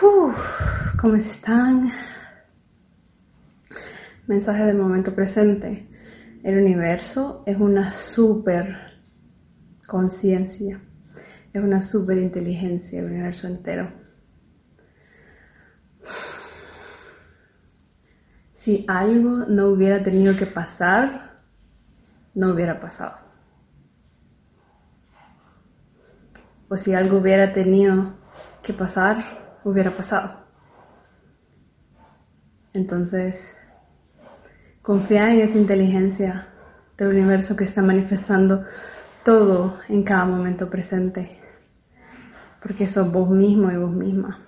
¿Cómo están? Mensaje del momento presente. El universo es una super conciencia, es una super inteligencia, el universo entero. Si algo no hubiera tenido que pasar, no hubiera pasado. O si algo hubiera tenido que pasar, hubiera pasado. Entonces, confía en esa inteligencia del universo que está manifestando todo en cada momento presente, porque sos vos mismo y vos misma.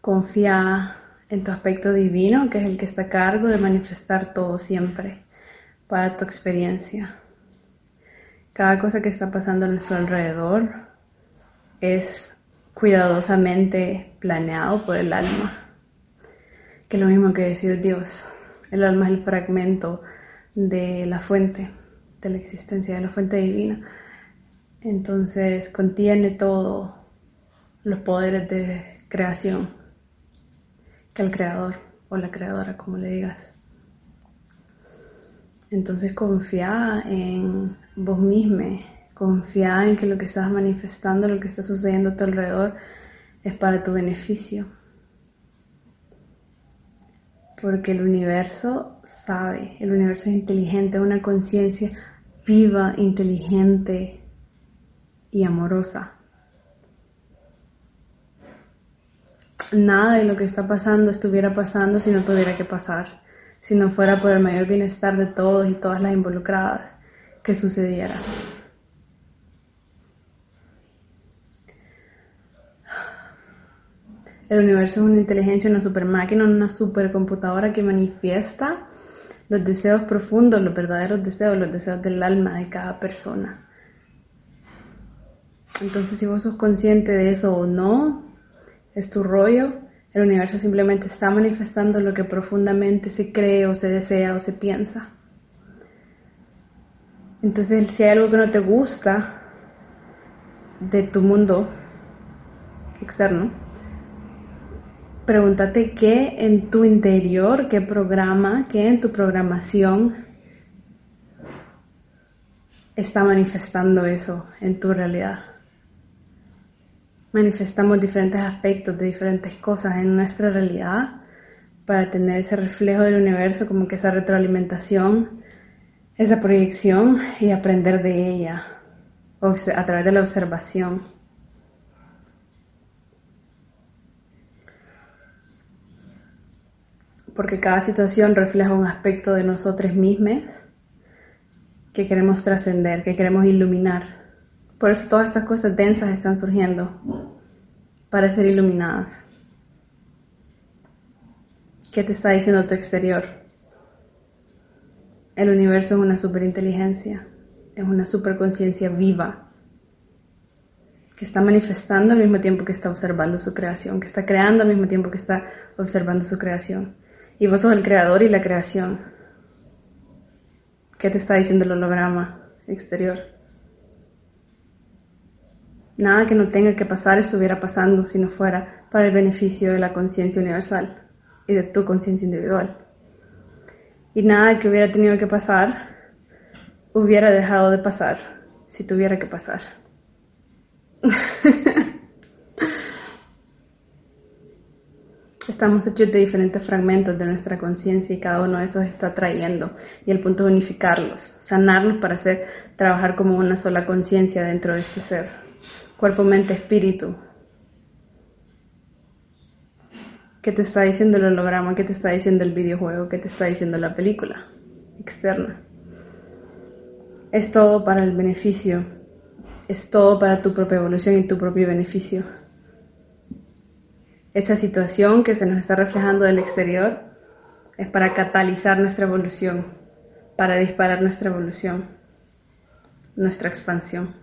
Confía en tu aspecto divino, que es el que está a cargo de manifestar todo siempre para tu experiencia. Cada cosa que está pasando a nuestro alrededor es cuidadosamente planeado por el alma, que es lo mismo que decir Dios. El alma es el fragmento de la fuente, de la existencia, de la fuente divina. Entonces contiene todo los poderes de creación que el creador o la creadora, como le digas. Entonces confía en vos mismo, confía en que lo que estás manifestando, lo que está sucediendo a tu alrededor es para tu beneficio. Porque el universo sabe, el universo es inteligente, una conciencia viva, inteligente y amorosa. Nada de lo que está pasando estuviera pasando si no tuviera que pasar, si no fuera por el mayor bienestar de todos y todas las involucradas que sucediera. El universo es una inteligencia, una super máquina, una supercomputadora que manifiesta los deseos profundos, los verdaderos deseos, los deseos del alma de cada persona. Entonces, si vos sos consciente de eso o no, es tu rollo. El universo simplemente está manifestando lo que profundamente se cree o se desea o se piensa. Entonces, si hay algo que no te gusta de tu mundo externo, pregúntate qué en tu interior, qué programa, qué en tu programación está manifestando eso en tu realidad. Manifestamos diferentes aspectos de diferentes cosas en nuestra realidad para tener ese reflejo del universo, como que esa retroalimentación, esa proyección y aprender de ella a través de la observación. Porque cada situación refleja un aspecto de nosotros mismos que queremos trascender, que queremos iluminar. Por eso todas estas cosas densas están surgiendo para ser iluminadas. ¿Qué te está diciendo tu exterior? El universo es una superinteligencia, es una superconciencia viva que está manifestando al mismo tiempo que está observando su creación, que está creando al mismo tiempo que está observando su creación. Y vos sos el creador y la creación. ¿Qué te está diciendo el holograma exterior? Nada que no tenga que pasar estuviera pasando si no fuera para el beneficio de la conciencia universal y de tu conciencia individual. Y nada que hubiera tenido que pasar hubiera dejado de pasar si tuviera que pasar. Estamos hechos de diferentes fragmentos de nuestra conciencia y cada uno de esos está trayendo. Y el punto es unificarlos, sanarnos para hacer, trabajar como una sola conciencia dentro de este ser. Cuerpo, mente, espíritu. ¿Qué te está diciendo el holograma? ¿Qué te está diciendo el videojuego? ¿Qué te está diciendo la película externa? Es todo para el beneficio. Es todo para tu propia evolución y tu propio beneficio esa situación que se nos está reflejando del exterior es para catalizar nuestra evolución, para disparar nuestra evolución, nuestra expansión.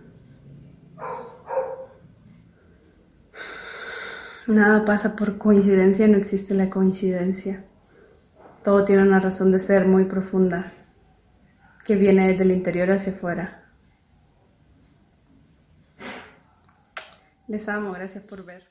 Nada pasa por coincidencia, no existe la coincidencia. Todo tiene una razón de ser muy profunda, que viene desde el interior hacia afuera. Les amo, gracias por ver.